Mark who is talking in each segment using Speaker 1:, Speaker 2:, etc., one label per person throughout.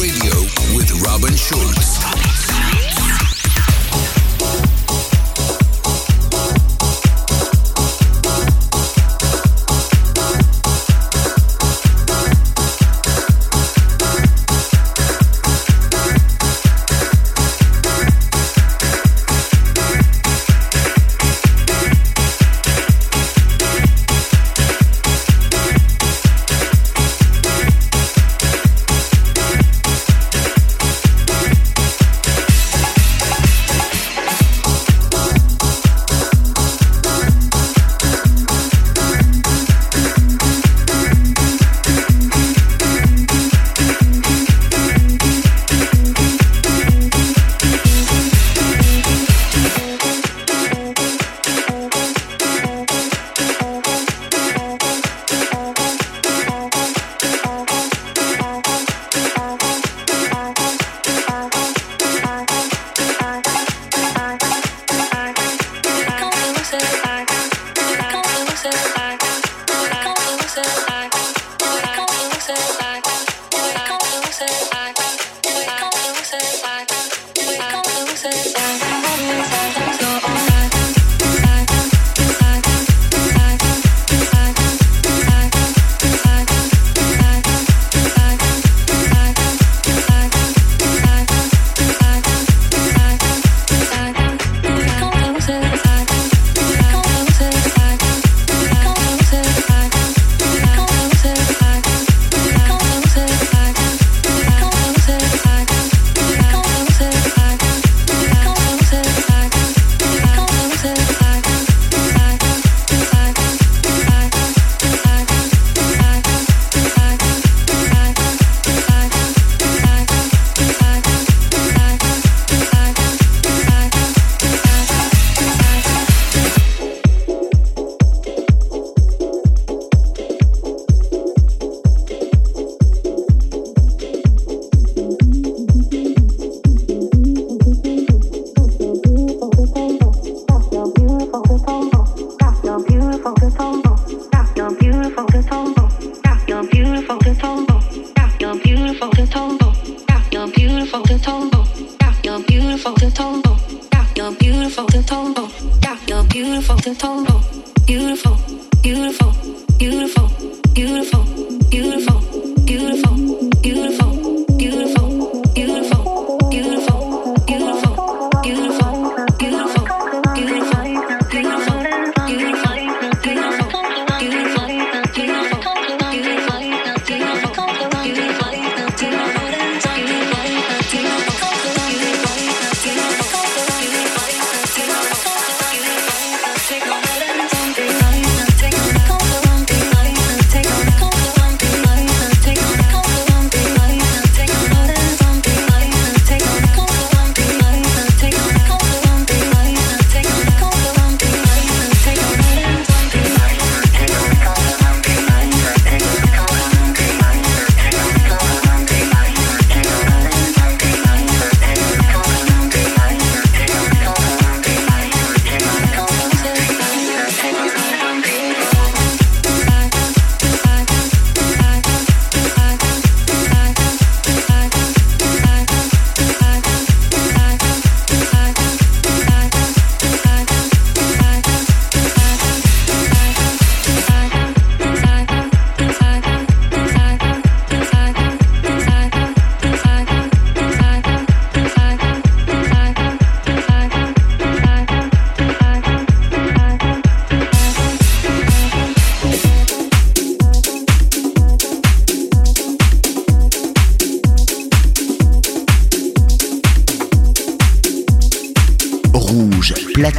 Speaker 1: Radio with Robin Schulz.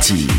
Speaker 1: sí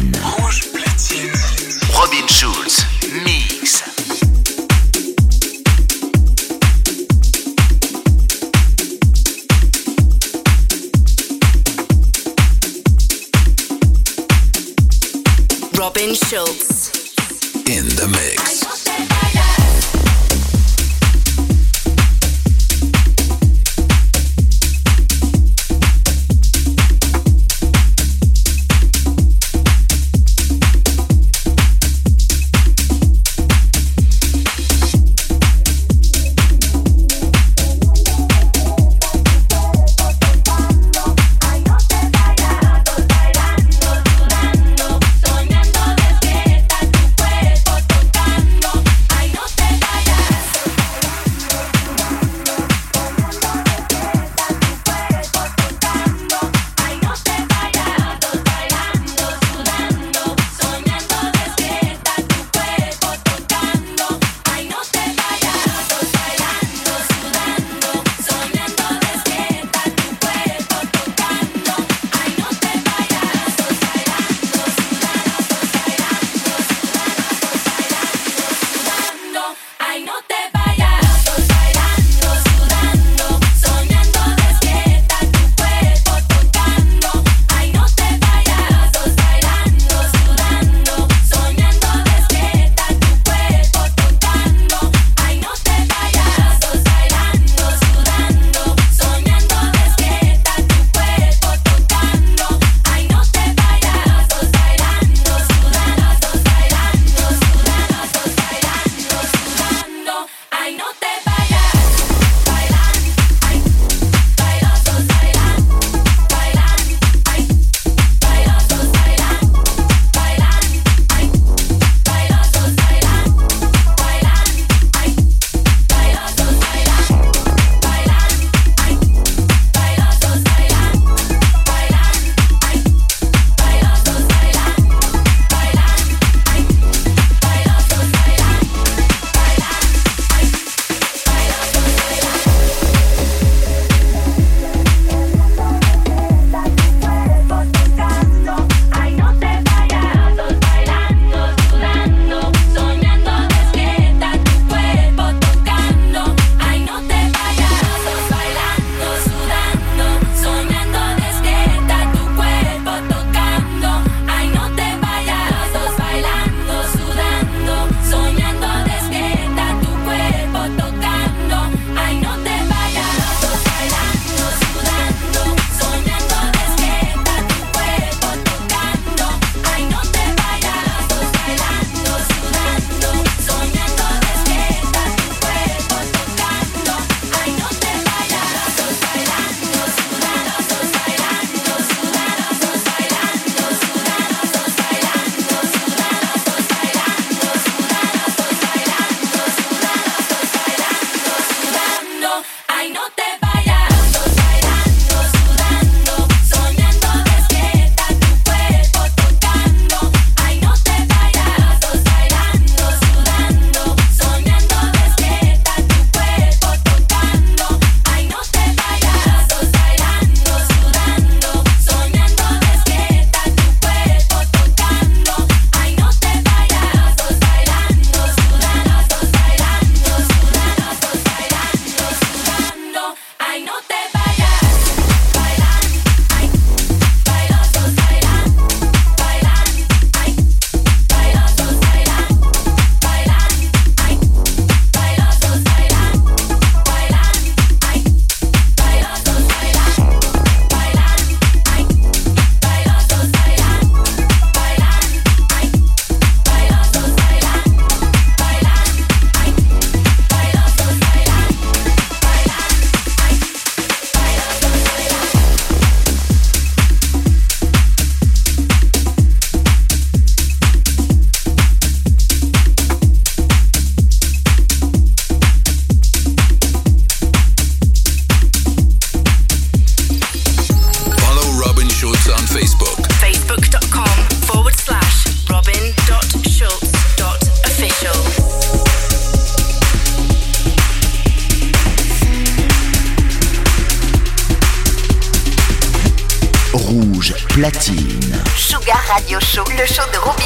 Speaker 1: Radio Show,
Speaker 2: le show de Robin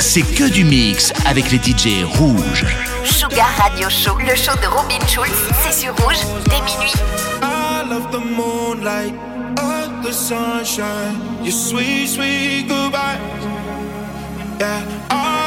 Speaker 3: c'est que du mix avec les DJ rouges.
Speaker 4: Sugar Radio Show, le show de Robin Schulz, c'est sur rouge dès minuit.
Speaker 5: I love the moonlight, all the sunshine, your sweet, sweet goodbye. Yeah, I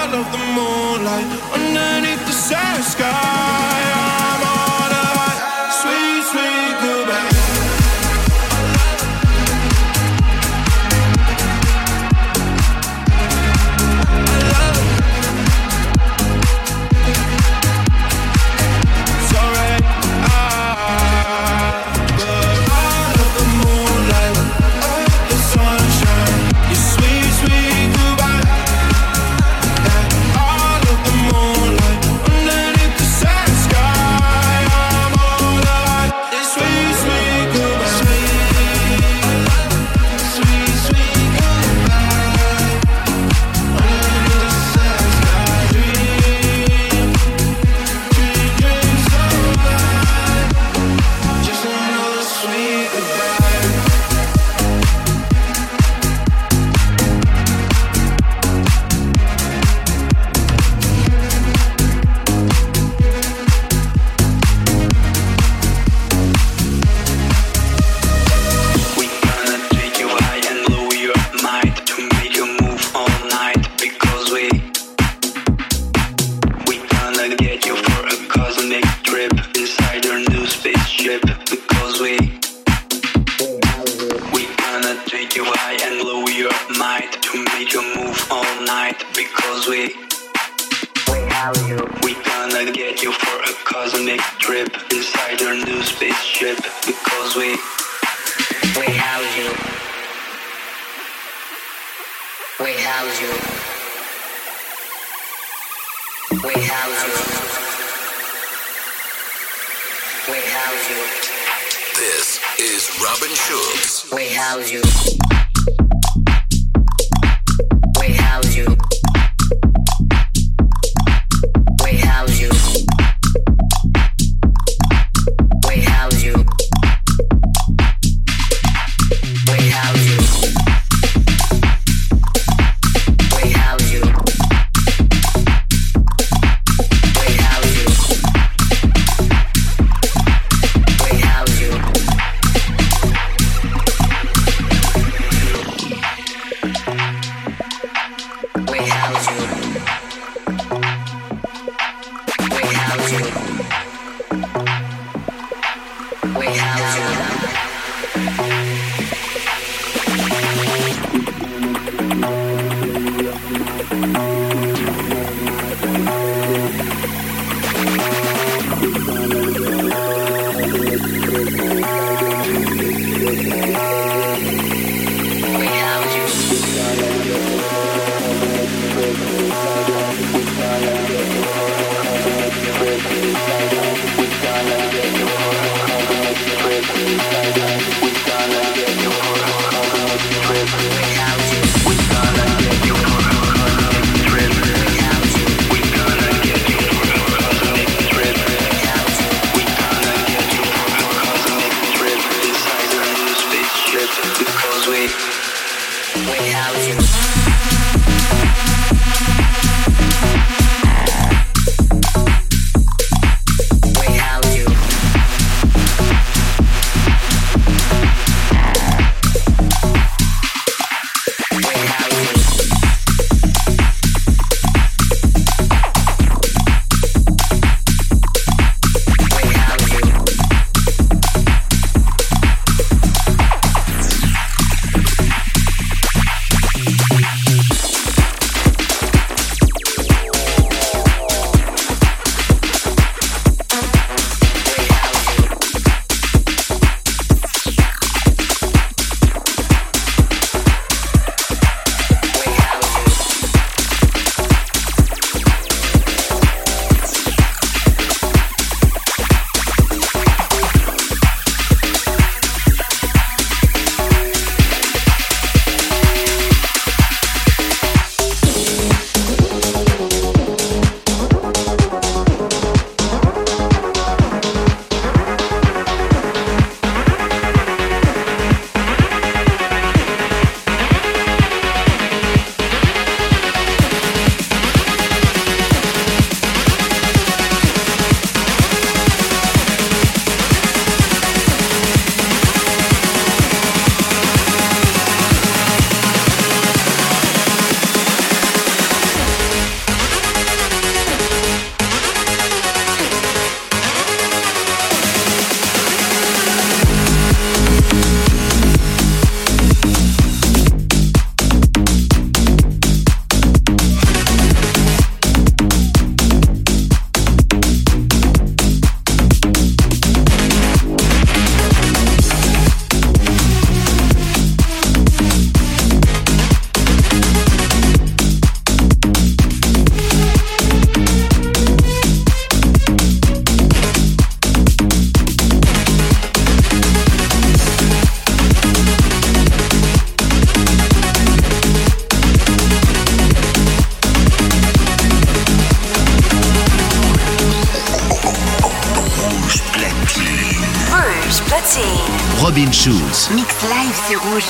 Speaker 6: platine.
Speaker 3: Robin Schulz.
Speaker 7: Mix live sur Rouge.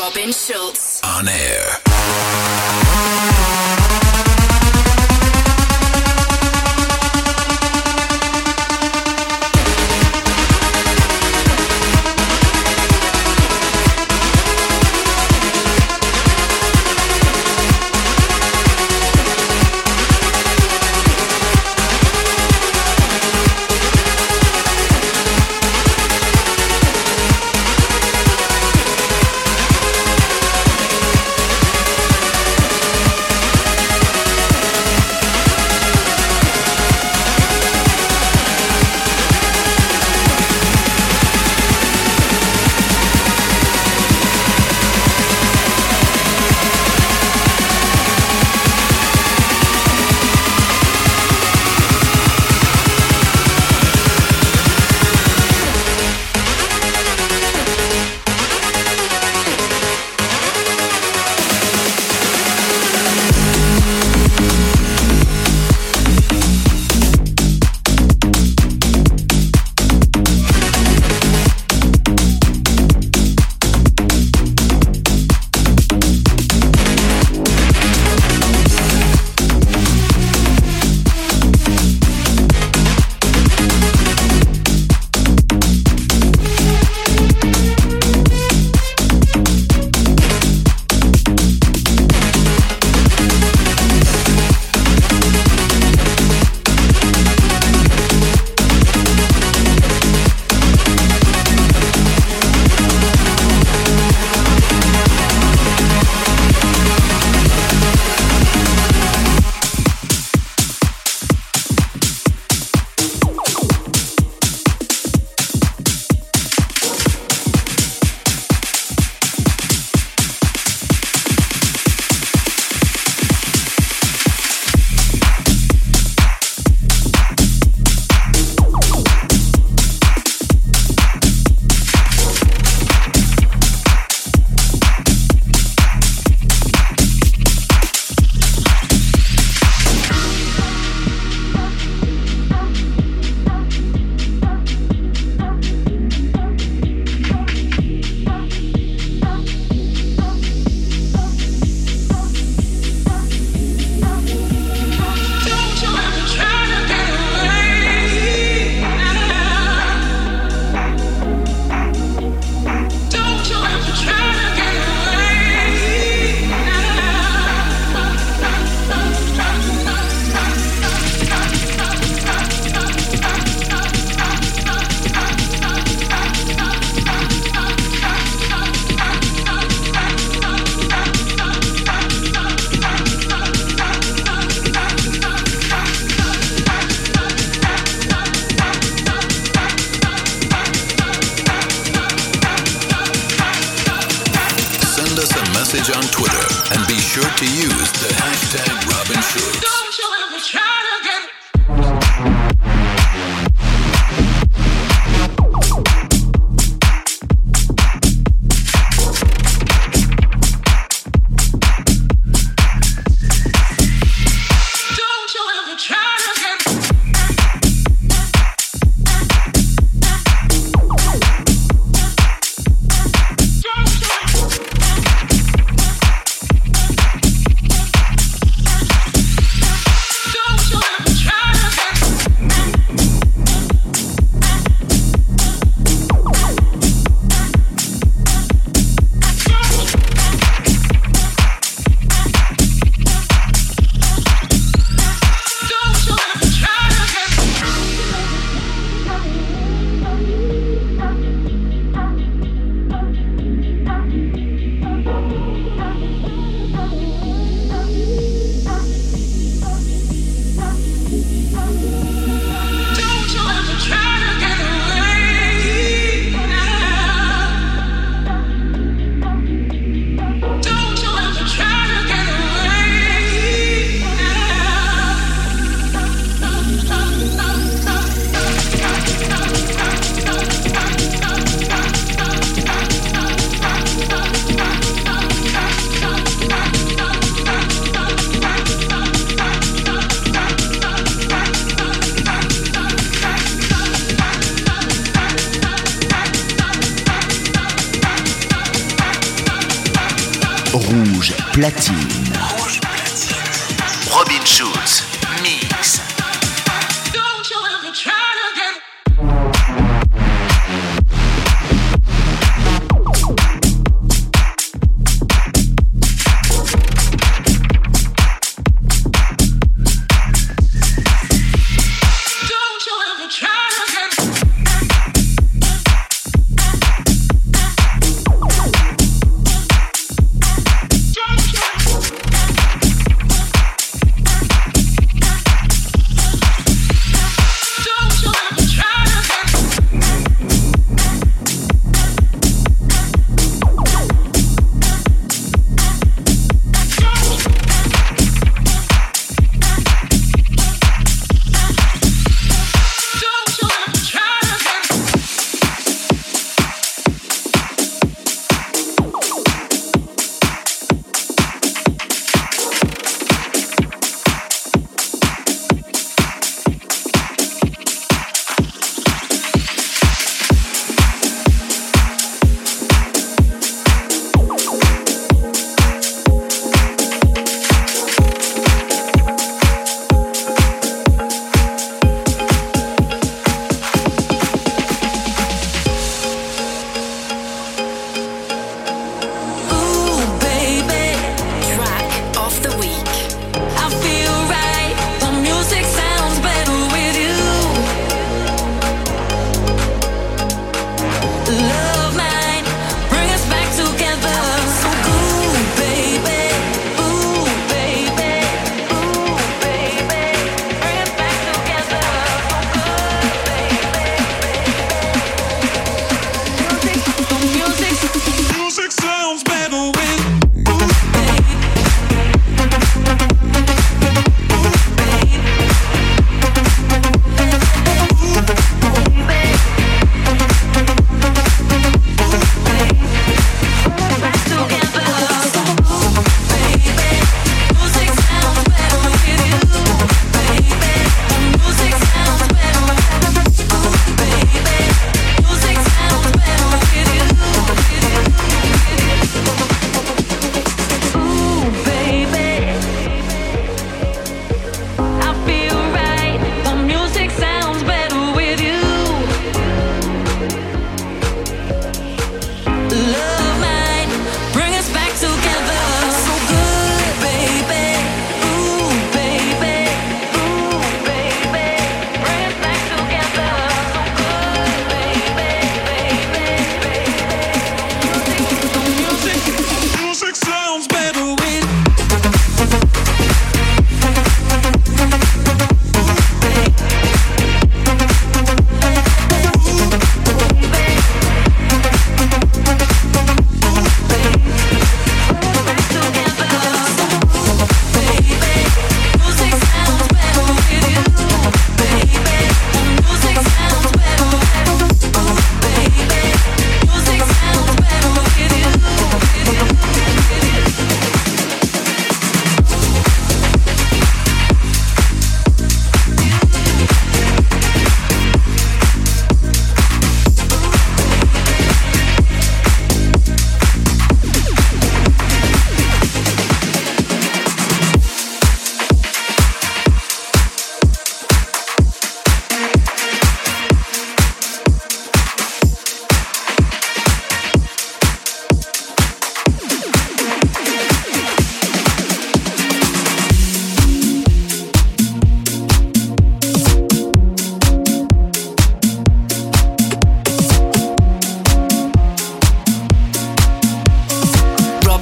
Speaker 6: Robin Schulz.
Speaker 2: On air.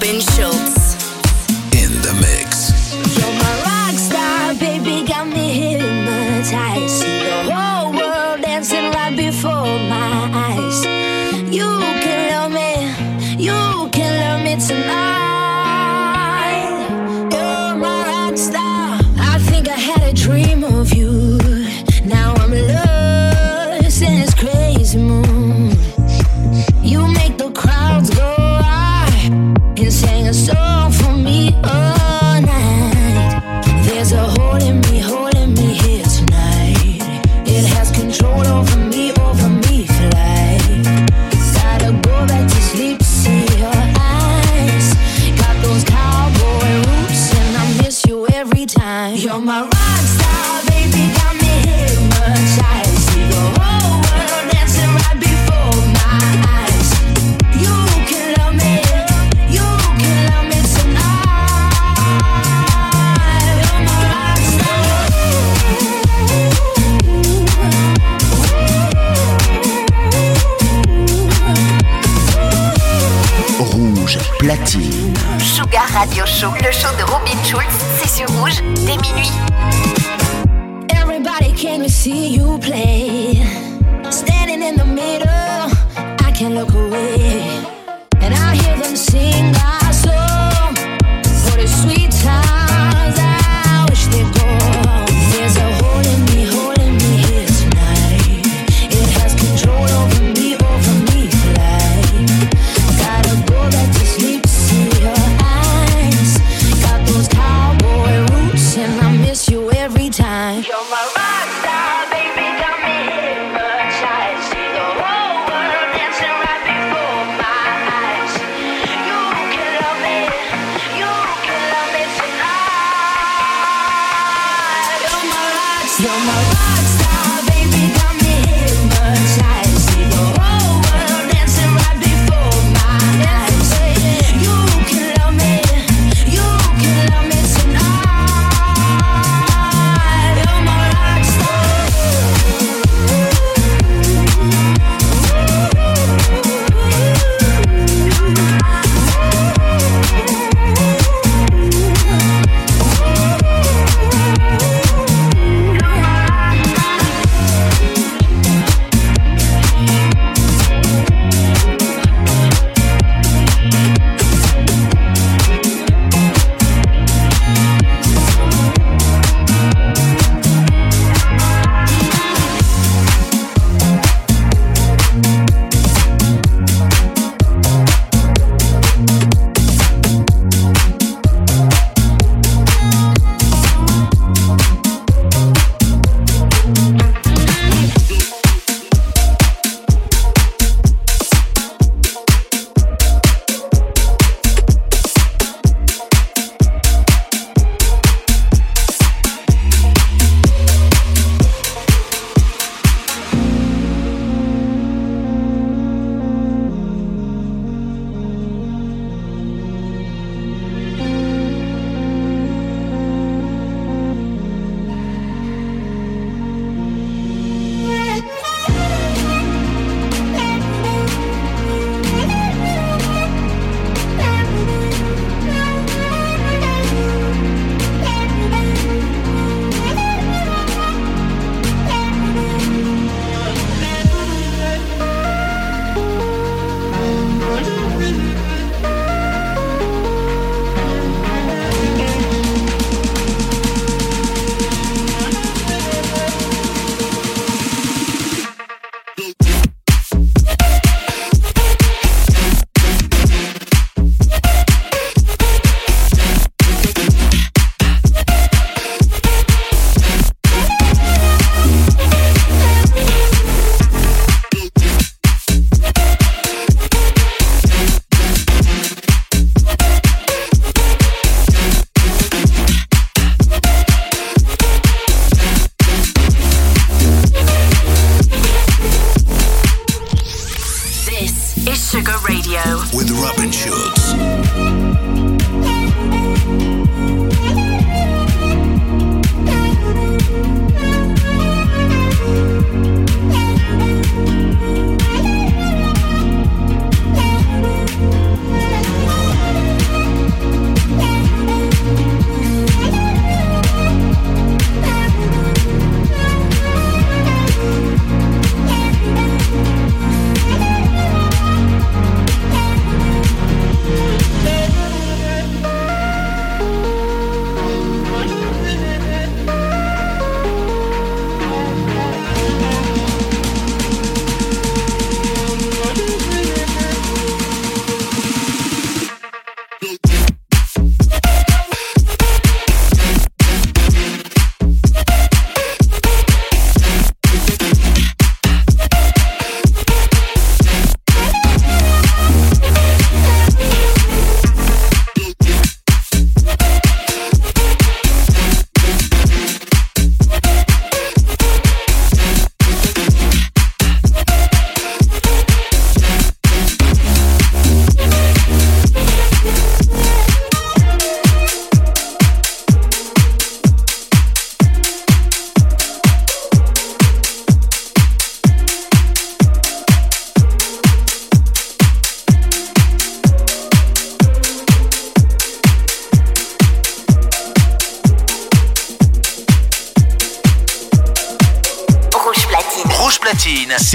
Speaker 8: Robin Schulz.
Speaker 9: radio show. Le show de Robin Schulz, c'est sur rouge dès minuit.
Speaker 8: Everybody came to see you play. Standing in the middle, I can look away.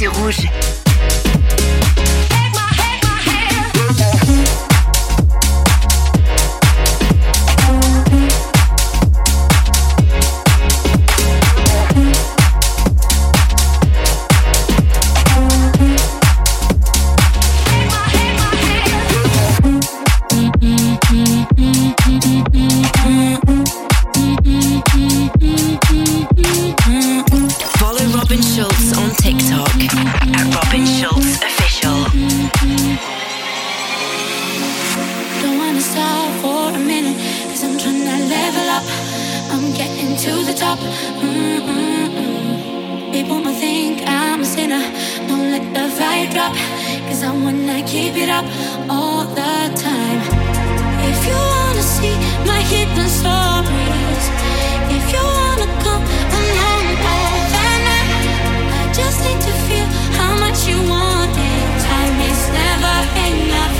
Speaker 9: Mix live
Speaker 10: I'm getting to the top. Mm-mm-mm. People might think
Speaker 11: I'm a sinner. Don't let the vibe drop. Cause I wanna keep it up all the time. If you wanna see my hidden stories, if you wanna come along all the night, I just need to feel how much you want it. Time is never enough.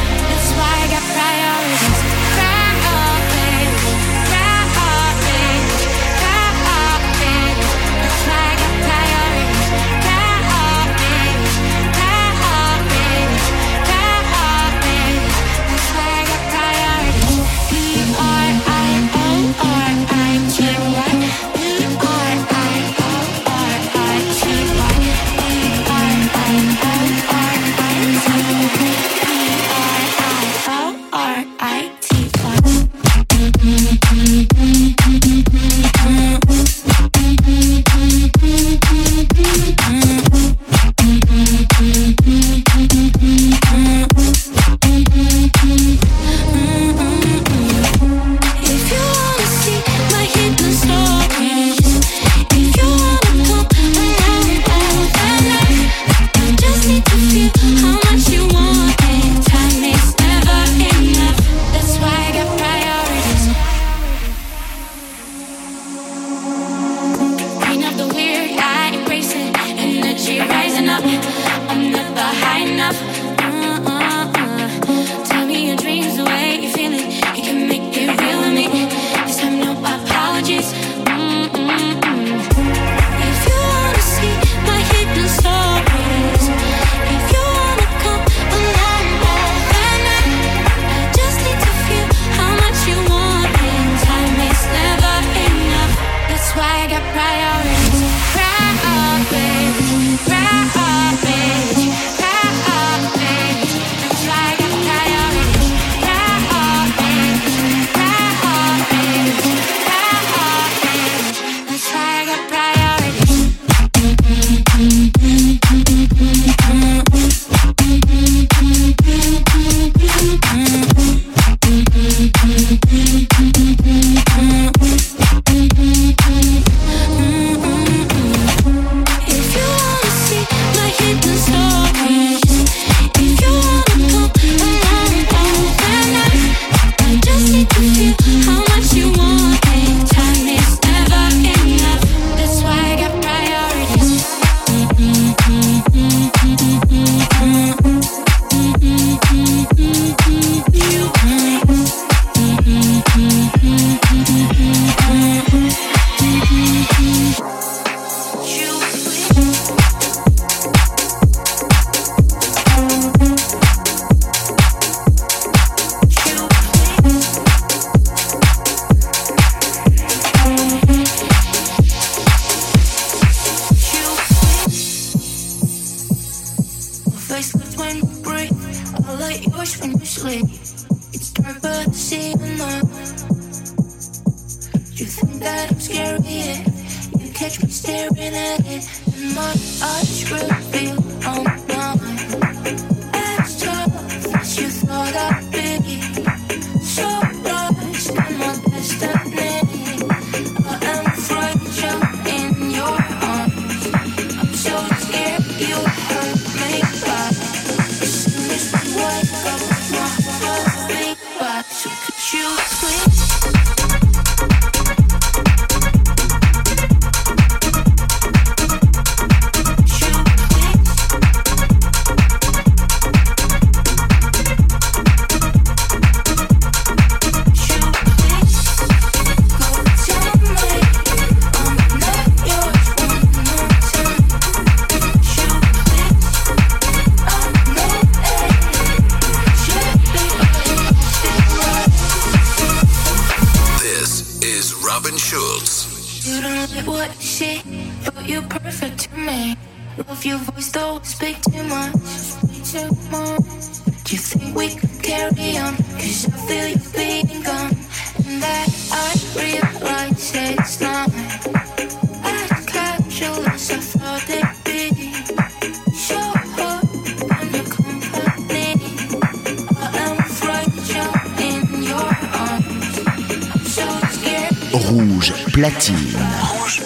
Speaker 11: Rouge.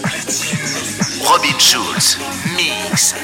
Speaker 11: On
Speaker 10: air.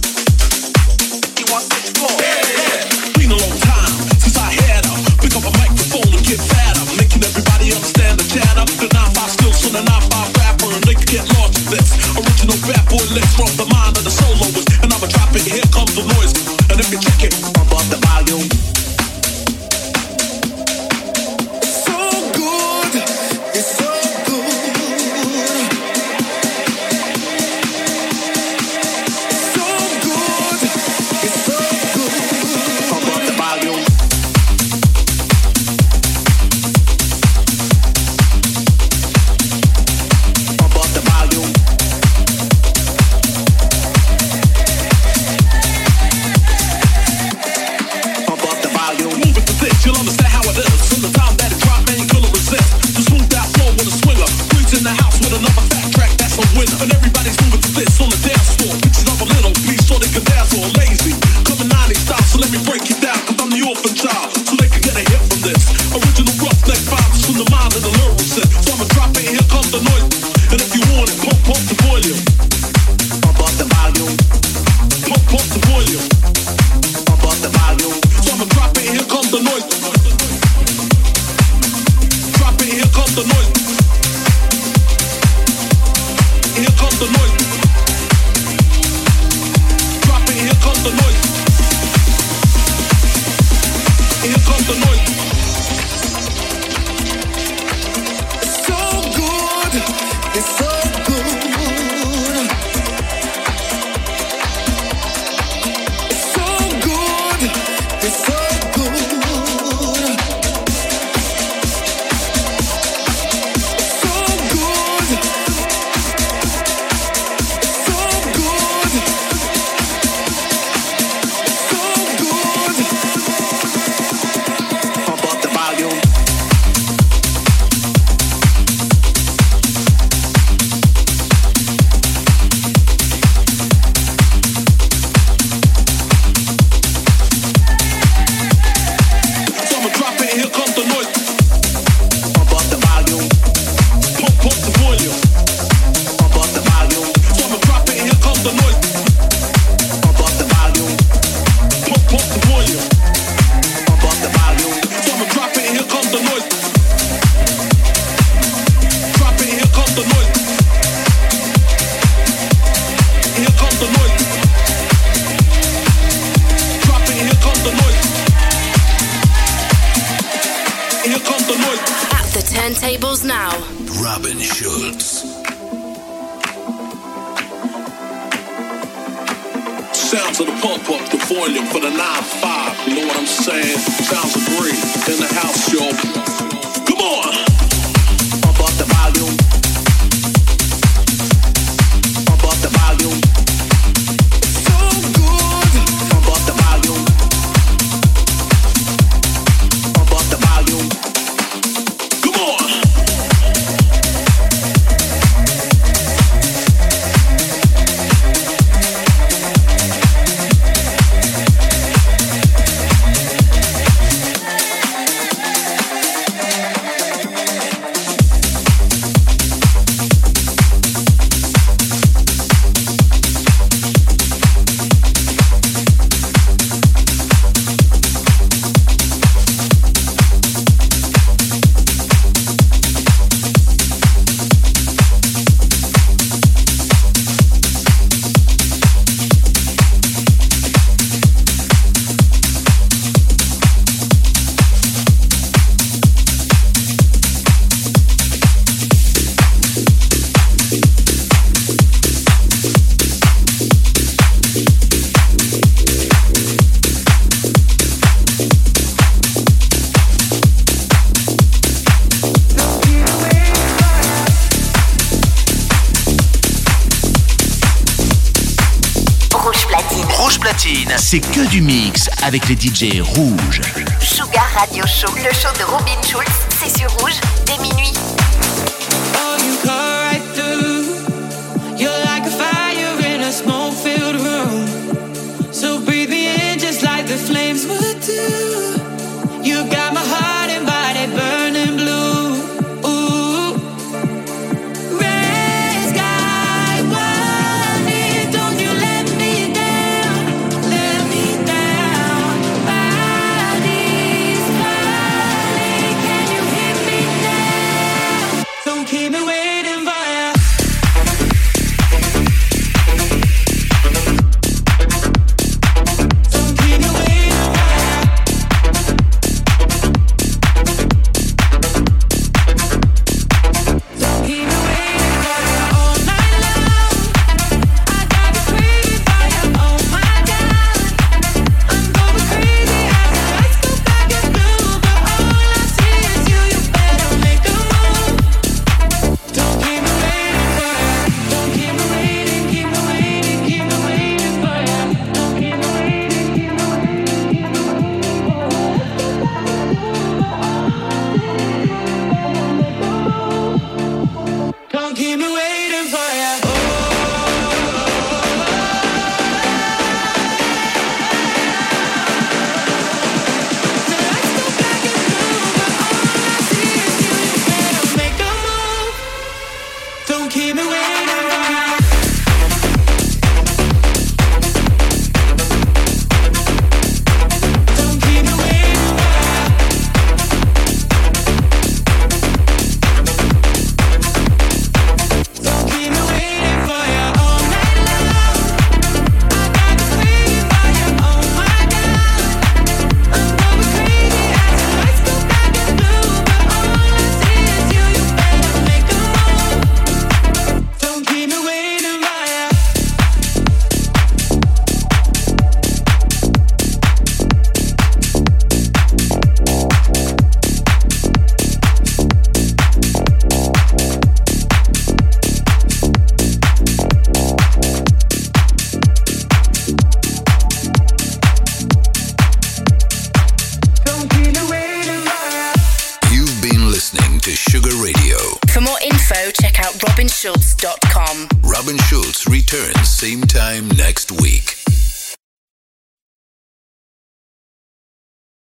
Speaker 2: avec les DJ rouges.